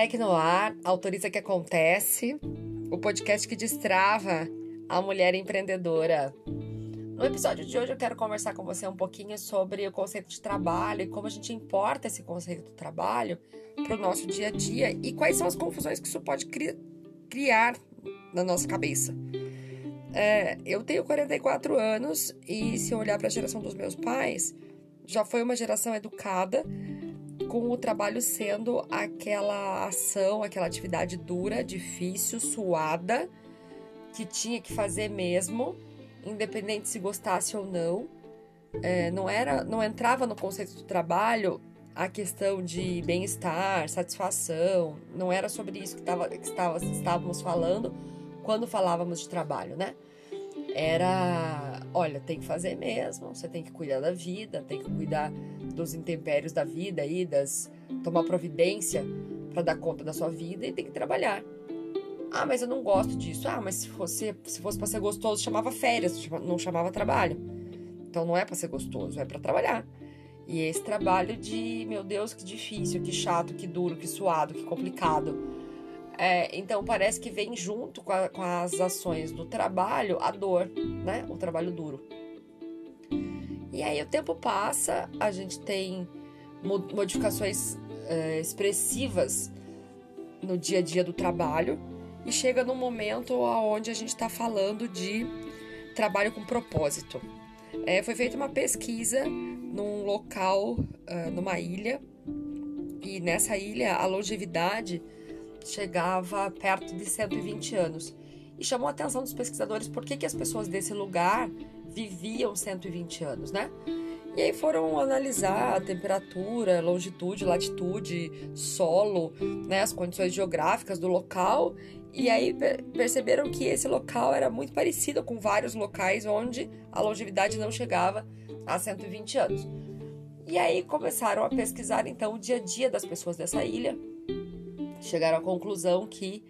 Leque no ar, autoriza que acontece, o podcast que destrava a mulher empreendedora. No episódio de hoje eu quero conversar com você um pouquinho sobre o conceito de trabalho e como a gente importa esse conceito do trabalho para o nosso dia a dia e quais são as confusões que isso pode cri criar na nossa cabeça. É, eu tenho 44 anos e se eu olhar para a geração dos meus pais, já foi uma geração educada com o trabalho sendo aquela ação, aquela atividade dura, difícil, suada, que tinha que fazer mesmo, independente se gostasse ou não. É, não era, não entrava no conceito do trabalho a questão de bem-estar, satisfação. Não era sobre isso que, tava, que estávamos falando quando falávamos de trabalho, né? Era, olha, tem que fazer mesmo, você tem que cuidar da vida, tem que cuidar dos intempérios da vida aí, das tomar providência para dar conta da sua vida e tem que trabalhar. Ah, mas eu não gosto disso. Ah, mas se fosse se fosse para ser gostoso, chamava férias, não chamava trabalho. Então não é para ser gostoso, é para trabalhar. E esse trabalho de, meu Deus, que difícil, que chato, que duro, que suado, que complicado. É, então parece que vem junto com, a, com as ações do trabalho a dor, né? O trabalho duro. E aí o tempo passa, a gente tem modificações é, expressivas no dia a dia do trabalho e chega num momento onde a gente está falando de trabalho com propósito. É, foi feita uma pesquisa num local, uh, numa ilha, e nessa ilha a longevidade chegava perto de 120 anos. E chamou a atenção dos pesquisadores por que, que as pessoas desse lugar viviam 120 anos, né? E aí foram analisar a temperatura, longitude, latitude, solo, né, as condições geográficas do local, e aí perceberam que esse local era muito parecido com vários locais onde a longevidade não chegava a 120 anos. E aí começaram a pesquisar então o dia a dia das pessoas dessa ilha. Chegaram à conclusão que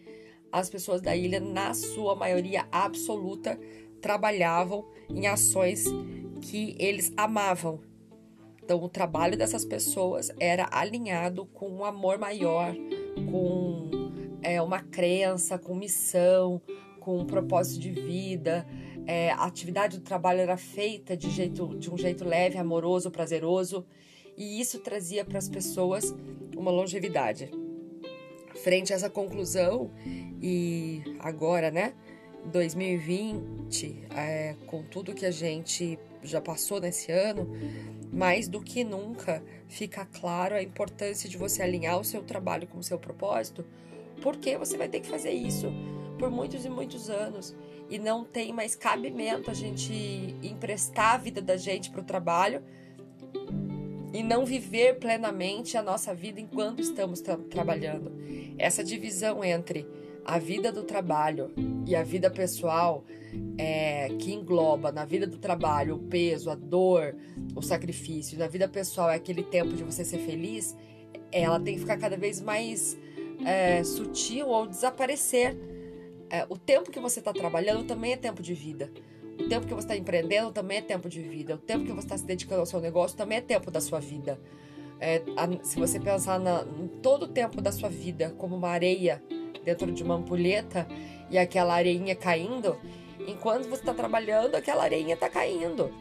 as pessoas da ilha, na sua maioria absoluta, trabalhavam em ações que eles amavam. Então, o trabalho dessas pessoas era alinhado com um amor maior, com é, uma crença, com missão, com um propósito de vida. É, a atividade do trabalho era feita de, jeito, de um jeito leve, amoroso, prazeroso, e isso trazia para as pessoas uma longevidade. Frente a essa conclusão, e agora, né? 2020, é, com tudo que a gente já passou nesse ano, mais do que nunca fica claro a importância de você alinhar o seu trabalho com o seu propósito, porque você vai ter que fazer isso por muitos e muitos anos e não tem mais cabimento a gente emprestar a vida da gente para o trabalho e não viver plenamente a nossa vida enquanto estamos tra trabalhando. Essa divisão entre a vida do trabalho e a vida pessoal, é, que engloba na vida do trabalho o peso, a dor, o sacrifício, na vida pessoal é aquele tempo de você ser feliz, ela tem que ficar cada vez mais é, sutil ou desaparecer. É, o tempo que você está trabalhando também é tempo de vida. O tempo que você está empreendendo também é tempo de vida. O tempo que você está se dedicando ao seu negócio também é tempo da sua vida. É, a, se você pensar na, em todo o tempo da sua vida como uma areia dentro de uma ampulheta e aquela areinha caindo, enquanto você está trabalhando, aquela areinha está caindo.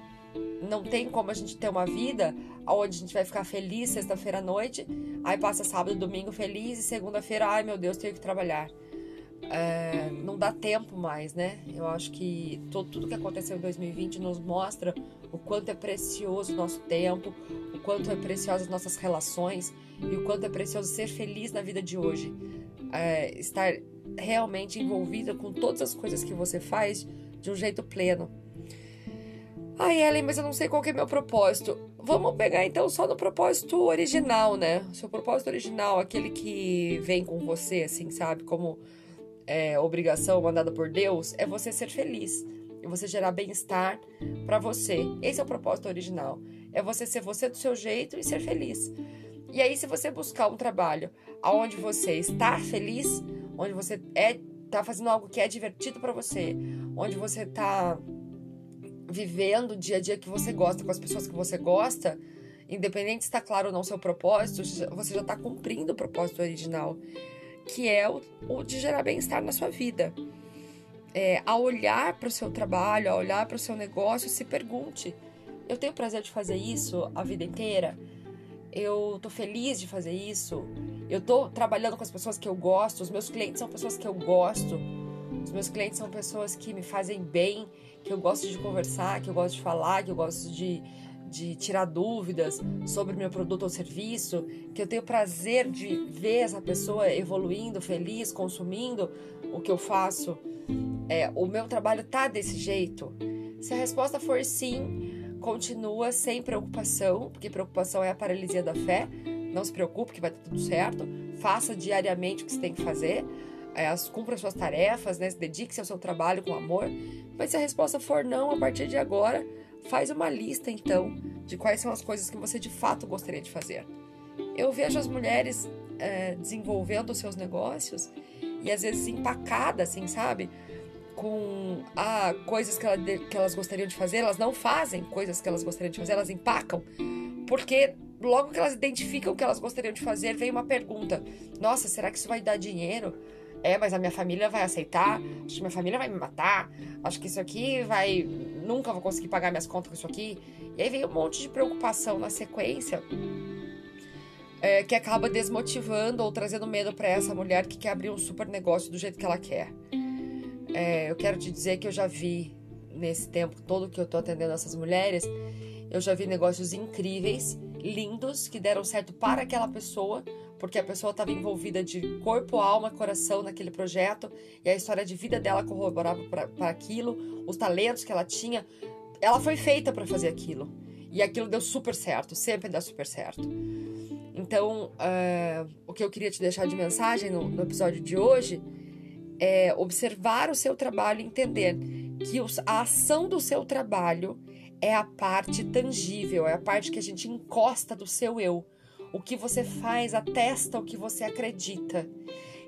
Não tem como a gente ter uma vida onde a gente vai ficar feliz sexta-feira à noite, aí passa sábado domingo feliz e segunda-feira, ai meu Deus, tenho que trabalhar. É, não dá tempo mais, né? Eu acho que todo, tudo que aconteceu em 2020 nos mostra o quanto é precioso o nosso tempo, o quanto é precioso as nossas relações e o quanto é precioso ser feliz na vida de hoje é, estar realmente envolvida com todas as coisas que você faz de um jeito pleno. Ai, Ellen, mas eu não sei qual é meu propósito. Vamos pegar então só no propósito original, né? Seu propósito original, aquele que vem com você, assim, sabe? Como é, obrigação mandada por Deus, é você ser feliz. E você gerar bem-estar para você. Esse é o propósito original. É você ser você do seu jeito e ser feliz. E aí, se você buscar um trabalho onde você está feliz, onde você é tá fazendo algo que é divertido para você, onde você tá vivendo o dia a dia que você gosta com as pessoas que você gosta, independente se está claro ou não seu propósito, você já está cumprindo o propósito original. Que é o, o de gerar bem-estar na sua vida. É, a olhar para o seu trabalho, a olhar para o seu negócio, se pergunte: eu tenho prazer de fazer isso a vida inteira? Eu tô feliz de fazer isso? Eu tô trabalhando com as pessoas que eu gosto? Os meus clientes são pessoas que eu gosto? Os meus clientes são pessoas que me fazem bem, que eu gosto de conversar, que eu gosto de falar, que eu gosto de, de tirar dúvidas sobre meu produto ou serviço, que eu tenho prazer de ver essa pessoa evoluindo, feliz, consumindo o que eu faço. É, o meu trabalho tá desse jeito? Se a resposta for sim, continua sem preocupação, porque preocupação é a paralisia da fé. Não se preocupe que vai estar tudo certo. Faça diariamente o que você tem que fazer. É, cumpra suas tarefas, né? dedique-se ao seu trabalho com amor. Mas se a resposta for não, a partir de agora, faz uma lista então de quais são as coisas que você de fato gostaria de fazer. Eu vejo as mulheres é, desenvolvendo seus negócios e às vezes empacadas, assim, sabe? Com ah, coisas que, ela, que elas gostariam de fazer, elas não fazem coisas que elas gostariam de fazer, elas empacam, porque logo que elas identificam o que elas gostariam de fazer, vem uma pergunta: Nossa, será que isso vai dar dinheiro? É, mas a minha família vai aceitar, acho que minha família vai me matar, acho que isso aqui vai. Nunca vou conseguir pagar minhas contas com isso aqui. E aí vem um monte de preocupação na sequência é, que acaba desmotivando ou trazendo medo para essa mulher que quer abrir um super negócio do jeito que ela quer. É, eu quero te dizer que eu já vi nesse tempo todo que eu tô atendendo essas mulheres, eu já vi negócios incríveis, lindos, que deram certo para aquela pessoa, porque a pessoa estava envolvida de corpo, alma, coração naquele projeto e a história de vida dela corroborava para aquilo, os talentos que ela tinha. Ela foi feita para fazer aquilo e aquilo deu super certo, sempre dá super certo. Então, uh, o que eu queria te deixar de mensagem no, no, episódio de hoje é observar o seu trabalho e entender que a ação do seu trabalho é a parte tangível, é a parte que a gente encosta do seu eu. O que você faz atesta o que você acredita.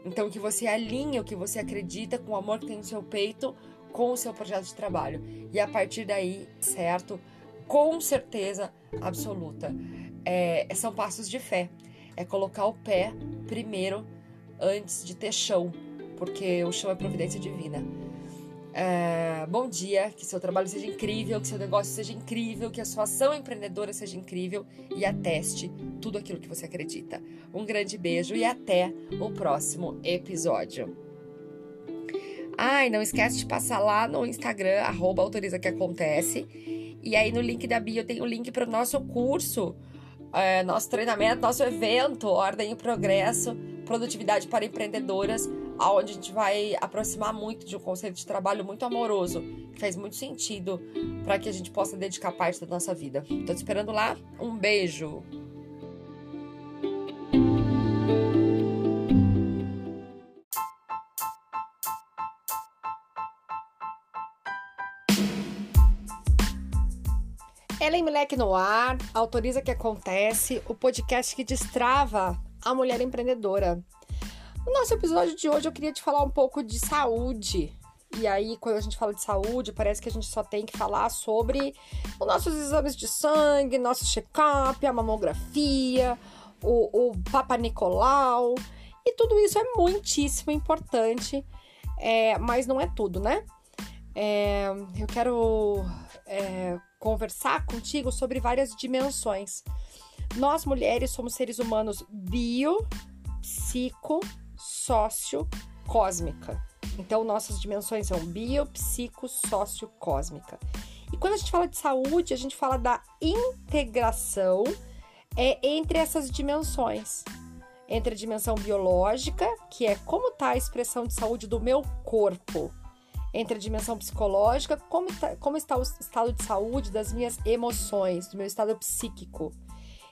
Então, que você alinha o que você acredita com o amor que tem no seu peito com o seu projeto de trabalho. E a partir daí, certo? Com certeza absoluta é, são passos de fé. É colocar o pé primeiro antes de ter chão, porque o chão é providência divina. É, bom dia, que seu trabalho seja incrível, que seu negócio seja incrível, que a sua ação empreendedora seja incrível e ateste tudo aquilo que você acredita. Um grande beijo e até o próximo episódio. Ai, não esquece de passar lá no Instagram, arroba autoriza que acontece. E aí no link da bio tem o link para o nosso curso é, nosso treinamento, nosso evento, Ordem e Progresso, Produtividade para Empreendedoras, onde a gente vai aproximar muito de um conceito de trabalho muito amoroso, que faz muito sentido para que a gente possa dedicar parte da nossa vida. Estou te esperando lá. Um beijo! Ellen Moleque no ar, autoriza que acontece, o podcast que destrava a mulher empreendedora. No nosso episódio de hoje eu queria te falar um pouco de saúde. E aí, quando a gente fala de saúde, parece que a gente só tem que falar sobre os nossos exames de sangue, nosso check-up, a mamografia, o, o Papa Nicolau. E tudo isso é muitíssimo importante, é, mas não é tudo, né? É, eu quero é, conversar contigo sobre várias dimensões. Nós mulheres somos seres humanos bio, psico, sócio, cósmica. Então, nossas dimensões são bio, psico, sócio. E quando a gente fala de saúde, a gente fala da integração é, entre essas dimensões. Entre a dimensão biológica, que é como está a expressão de saúde do meu corpo, entre a dimensão psicológica, como, tá, como está o estado de saúde das minhas emoções, do meu estado psíquico.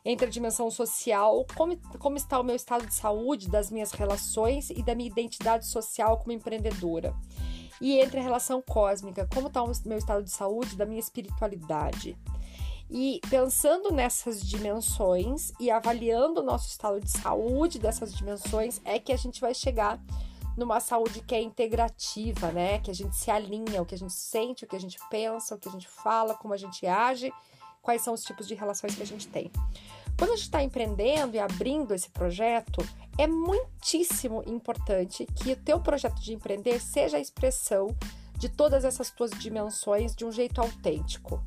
Entre a dimensão social, como, como está o meu estado de saúde das minhas relações e da minha identidade social como empreendedora. E entre a relação cósmica, como está o meu estado de saúde da minha espiritualidade. E pensando nessas dimensões e avaliando o nosso estado de saúde dessas dimensões, é que a gente vai chegar numa saúde que é integrativa, né? Que a gente se alinha, o que a gente sente, o que a gente pensa, o que a gente fala, como a gente age, quais são os tipos de relações que a gente tem. Quando a gente está empreendendo e abrindo esse projeto, é muitíssimo importante que o teu projeto de empreender seja a expressão de todas essas tuas dimensões de um jeito autêntico.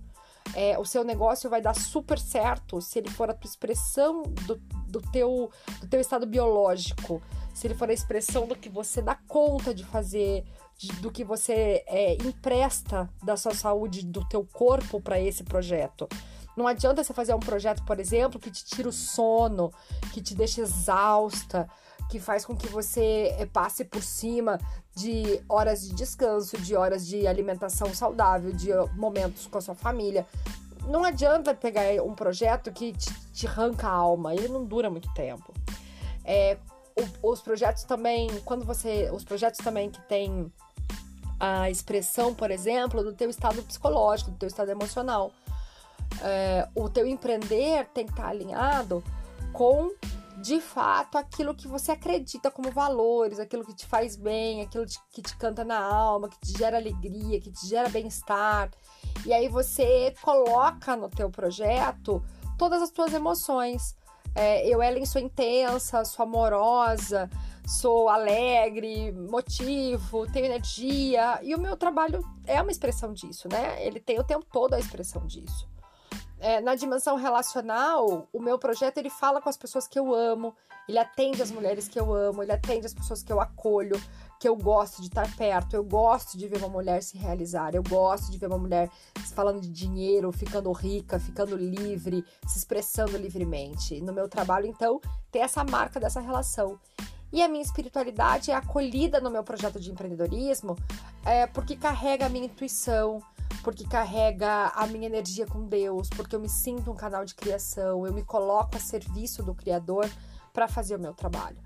É, o seu negócio vai dar super certo se ele for a tua expressão do, do, teu, do teu estado biológico, se ele for a expressão do que você dá conta de fazer, de, do que você é, empresta da sua saúde, do teu corpo para esse projeto. Não adianta você fazer um projeto, por exemplo, que te tira o sono, que te deixa exausta, que faz com que você eh, passe por cima de horas de descanso, de horas de alimentação saudável, de momentos com a sua família. Não adianta pegar um projeto que te, te arranca a alma, ele não dura muito tempo. É, os projetos também, quando você. Os projetos também que tem a expressão, por exemplo, do teu estado psicológico, do teu estado emocional. É, o teu empreender tem que estar alinhado com de fato aquilo que você acredita como valores, aquilo que te faz bem, aquilo que te canta na alma, que te gera alegria, que te gera bem-estar. E aí você coloca no teu projeto todas as tuas emoções. É, eu, Ellen, sou intensa, sou amorosa, sou alegre, motivo, tenho energia. E o meu trabalho é uma expressão disso, né? Ele tem o tempo todo a expressão disso é, na dimensão relacional, o meu projeto ele fala com as pessoas que eu amo, ele atende as mulheres que eu amo, ele atende as pessoas que eu acolho, que eu gosto de estar perto, eu gosto de ver uma mulher se realizar, eu gosto de ver uma mulher falando de dinheiro, ficando rica, ficando livre, se expressando livremente. No meu trabalho, então, tem essa marca dessa relação. E a minha espiritualidade é acolhida no meu projeto de empreendedorismo é, porque carrega a minha intuição, porque carrega a minha energia com Deus, porque eu me sinto um canal de criação, eu me coloco a serviço do Criador para fazer o meu trabalho.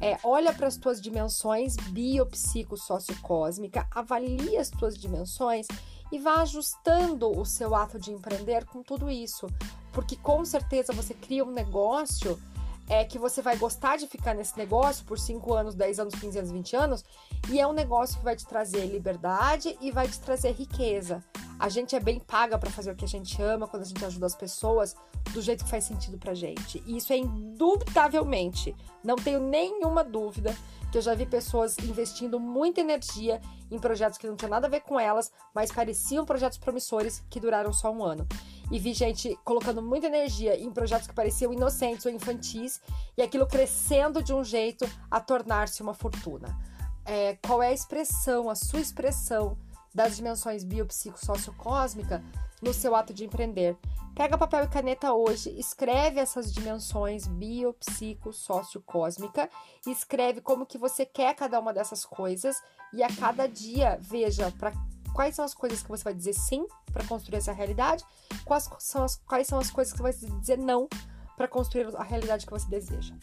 É, olha para as tuas dimensões biopsico cósmica avalia as tuas dimensões e vá ajustando o seu ato de empreender com tudo isso, porque com certeza você cria um negócio é que você vai gostar de ficar nesse negócio por 5 anos, 10 anos, 15 anos, 20 anos, e é um negócio que vai te trazer liberdade e vai te trazer riqueza. A gente é bem paga para fazer o que a gente ama, quando a gente ajuda as pessoas do jeito que faz sentido pra gente. E isso é indubitavelmente, não tenho nenhuma dúvida que eu já vi pessoas investindo muita energia em projetos que não tinham nada a ver com elas, mas pareciam projetos promissores que duraram só um ano e vi gente colocando muita energia em projetos que pareciam inocentes ou infantis e aquilo crescendo de um jeito a tornar-se uma fortuna. É, qual é a expressão, a sua expressão das dimensões biopsico-sociocósmica no seu ato de empreender? Pega papel e caneta hoje, escreve essas dimensões biopsico-sociocósmica escreve como que você quer cada uma dessas coisas e a cada dia veja para quais são as coisas que você vai dizer sim para construir essa realidade, quais são as, quais são as coisas que você vai dizer não para construir a realidade que você deseja.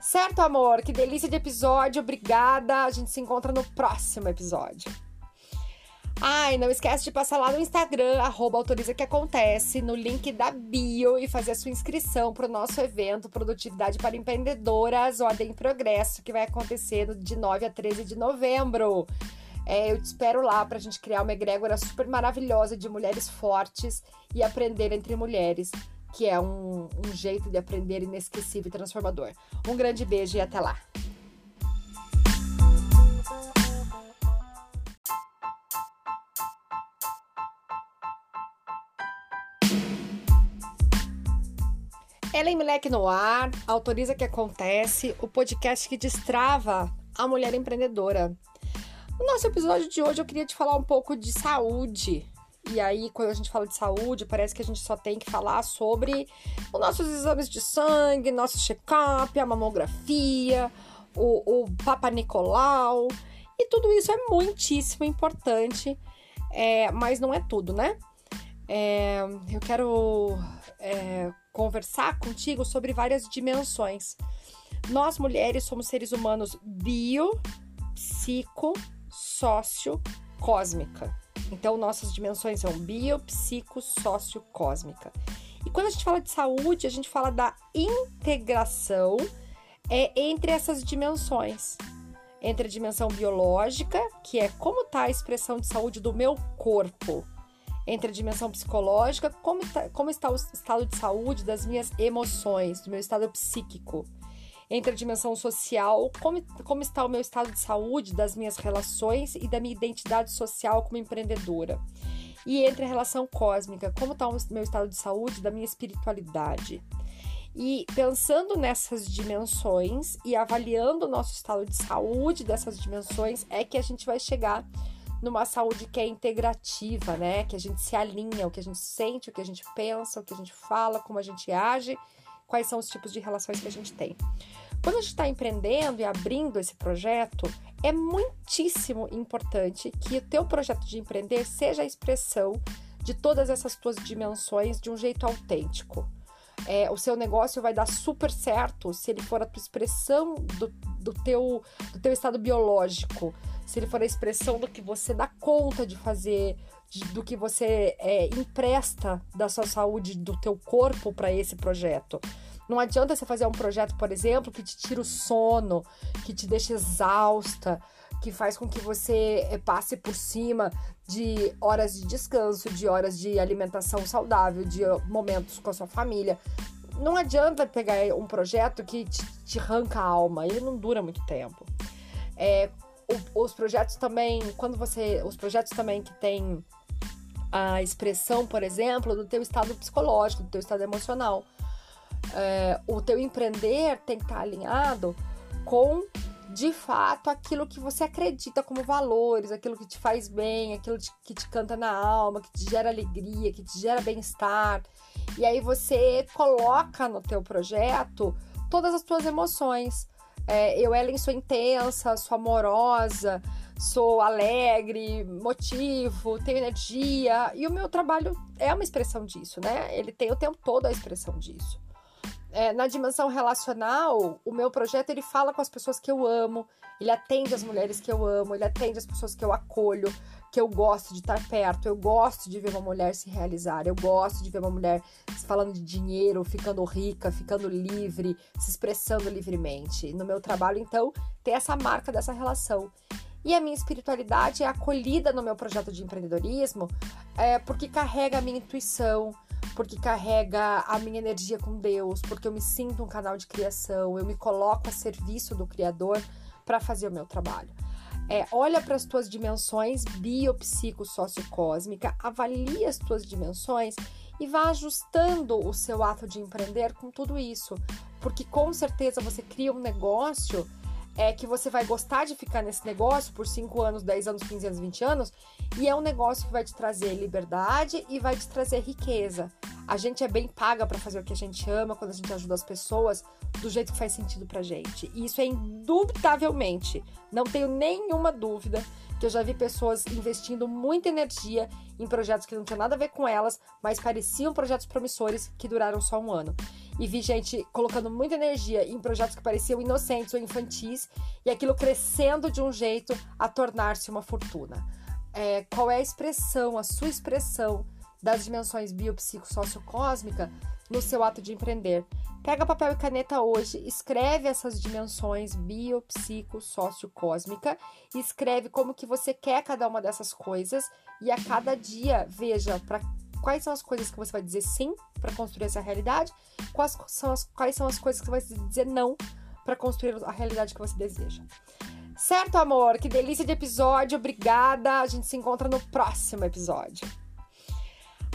Certo, amor? Que delícia de episódio. Obrigada. A gente se encontra no próximo episódio. Ai, não esquece de passar lá no Instagram, arroba autoriza que acontece, no link da bio e fazer a sua inscrição para o nosso evento Produtividade para Empreendedoras, Ordem em Progresso, que vai acontecer de 9 a 13 de novembro. É, eu te espero lá para a gente criar uma egrégora super maravilhosa de mulheres fortes e aprender entre mulheres, que é um, um jeito de aprender inesquecível e transformador. Um grande beijo e até lá! Ellen Milek no ar, autoriza que acontece, o podcast que destrava a mulher empreendedora. No nosso episódio de hoje eu queria te falar um pouco de saúde. E aí, quando a gente fala de saúde, parece que a gente só tem que falar sobre os nossos exames de sangue, nosso check-up, a mamografia, o, o Papa Nicolau. E tudo isso é muitíssimo importante, é, mas não é tudo, né? É, eu quero é, conversar contigo sobre várias dimensões. Nós mulheres somos seres humanos bio, psico, sócio-cósmica. Então, nossas dimensões são bio, psico, sócio, cósmica. E quando a gente fala de saúde, a gente fala da integração é, entre essas dimensões. Entre a dimensão biológica, que é como está a expressão de saúde do meu corpo. entre a dimensão psicológica, como, tá, como está o estado de saúde das minhas emoções, do meu estado psíquico. Entre a dimensão social, como, como está o meu estado de saúde das minhas relações e da minha identidade social como empreendedora. E entre a relação cósmica, como está o meu estado de saúde da minha espiritualidade. E pensando nessas dimensões e avaliando o nosso estado de saúde dessas dimensões, é que a gente vai chegar numa saúde que é integrativa, né? Que a gente se alinha, o que a gente sente, o que a gente pensa, o que a gente fala, como a gente age, quais são os tipos de relações que a gente tem. Quando a gente está empreendendo e abrindo esse projeto, é muitíssimo importante que o teu projeto de empreender seja a expressão de todas essas tuas dimensões de um jeito autêntico. É, o seu negócio vai dar super certo se ele for a tua expressão do, do, teu, do teu estado biológico, se ele for a expressão do que você dá conta de fazer, de, do que você é, empresta da sua saúde, do teu corpo para esse projeto. Não adianta você fazer um projeto, por exemplo, que te tira o sono, que te deixa exausta, que faz com que você é, passe por cima de horas de descanso, de horas de alimentação saudável, de momentos com a sua família. Não adianta pegar um projeto que te, te arranca a alma, ele não dura muito tempo. É, o, os projetos também, quando você. Os projetos também que tem a expressão, por exemplo, do teu estado psicológico, do teu estado emocional. É, o teu empreender tem que estar alinhado com de fato aquilo que você acredita como valores, aquilo que te faz bem, aquilo que te canta na alma, que te gera alegria, que te gera bem-estar. E aí você coloca no teu projeto todas as tuas emoções. É, eu, Ellen, sou intensa, sou amorosa, sou alegre, motivo, tenho energia. E o meu trabalho é uma expressão disso, né? Ele tem o tempo todo a expressão disso é, na dimensão relacional, o meu projeto ele fala com as pessoas que eu amo, ele atende as mulheres que eu amo, ele atende as pessoas que eu acolho, que eu gosto de estar perto, eu gosto de ver uma mulher se realizar, eu gosto de ver uma mulher falando de dinheiro, ficando rica, ficando livre, se expressando livremente. No meu trabalho, então, tem essa marca dessa relação. E a minha espiritualidade é acolhida no meu projeto de empreendedorismo é, porque carrega a minha intuição, porque carrega a minha energia com Deus, porque eu me sinto um canal de criação, eu me coloco a serviço do Criador para fazer o meu trabalho. É, olha para as tuas dimensões biopsico sociocósmica, avalie as tuas dimensões e vá ajustando o seu ato de empreender com tudo isso, porque com certeza você cria um negócio é que você vai gostar de ficar nesse negócio por 5 anos, 10 anos, 15 anos, 20 anos, e é um negócio que vai te trazer liberdade e vai te trazer riqueza. A gente é bem paga para fazer o que a gente ama, quando a gente ajuda as pessoas do jeito que faz sentido pra gente. E isso é indubitavelmente, não tenho nenhuma dúvida que eu já vi pessoas investindo muita energia em projetos que não tinham nada a ver com elas, mas pareciam projetos promissores que duraram só um ano e vi gente colocando muita energia em projetos que pareciam inocentes ou infantis e aquilo crescendo de um jeito a tornar-se uma fortuna. É, qual é a expressão, a sua expressão das dimensões biopsico-sociocósmica no seu ato de empreender? Pega papel e caneta hoje, escreve essas dimensões biopsico-sociocósmica e escreve como que você quer cada uma dessas coisas e a cada dia veja para quais são as coisas que você vai dizer sim para construir essa realidade, quais são as, quais são as coisas que você vai dizer não para construir a realidade que você deseja. Certo, amor? Que delícia de episódio. Obrigada. A gente se encontra no próximo episódio.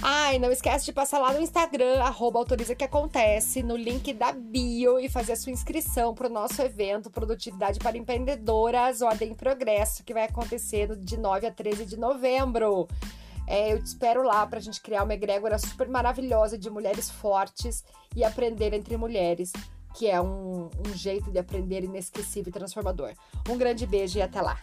Ai, não esquece de passar lá no Instagram, arroba autoriza que acontece, no link da bio e fazer a sua inscrição para o nosso evento Produtividade para Empreendedoras, Ordem em Progresso, que vai acontecer de 9 a 13 de novembro. É, eu te espero lá para a gente criar uma egrégora super maravilhosa de mulheres fortes e aprender entre mulheres, que é um, um jeito de aprender inesquecível e transformador. Um grande beijo e até lá!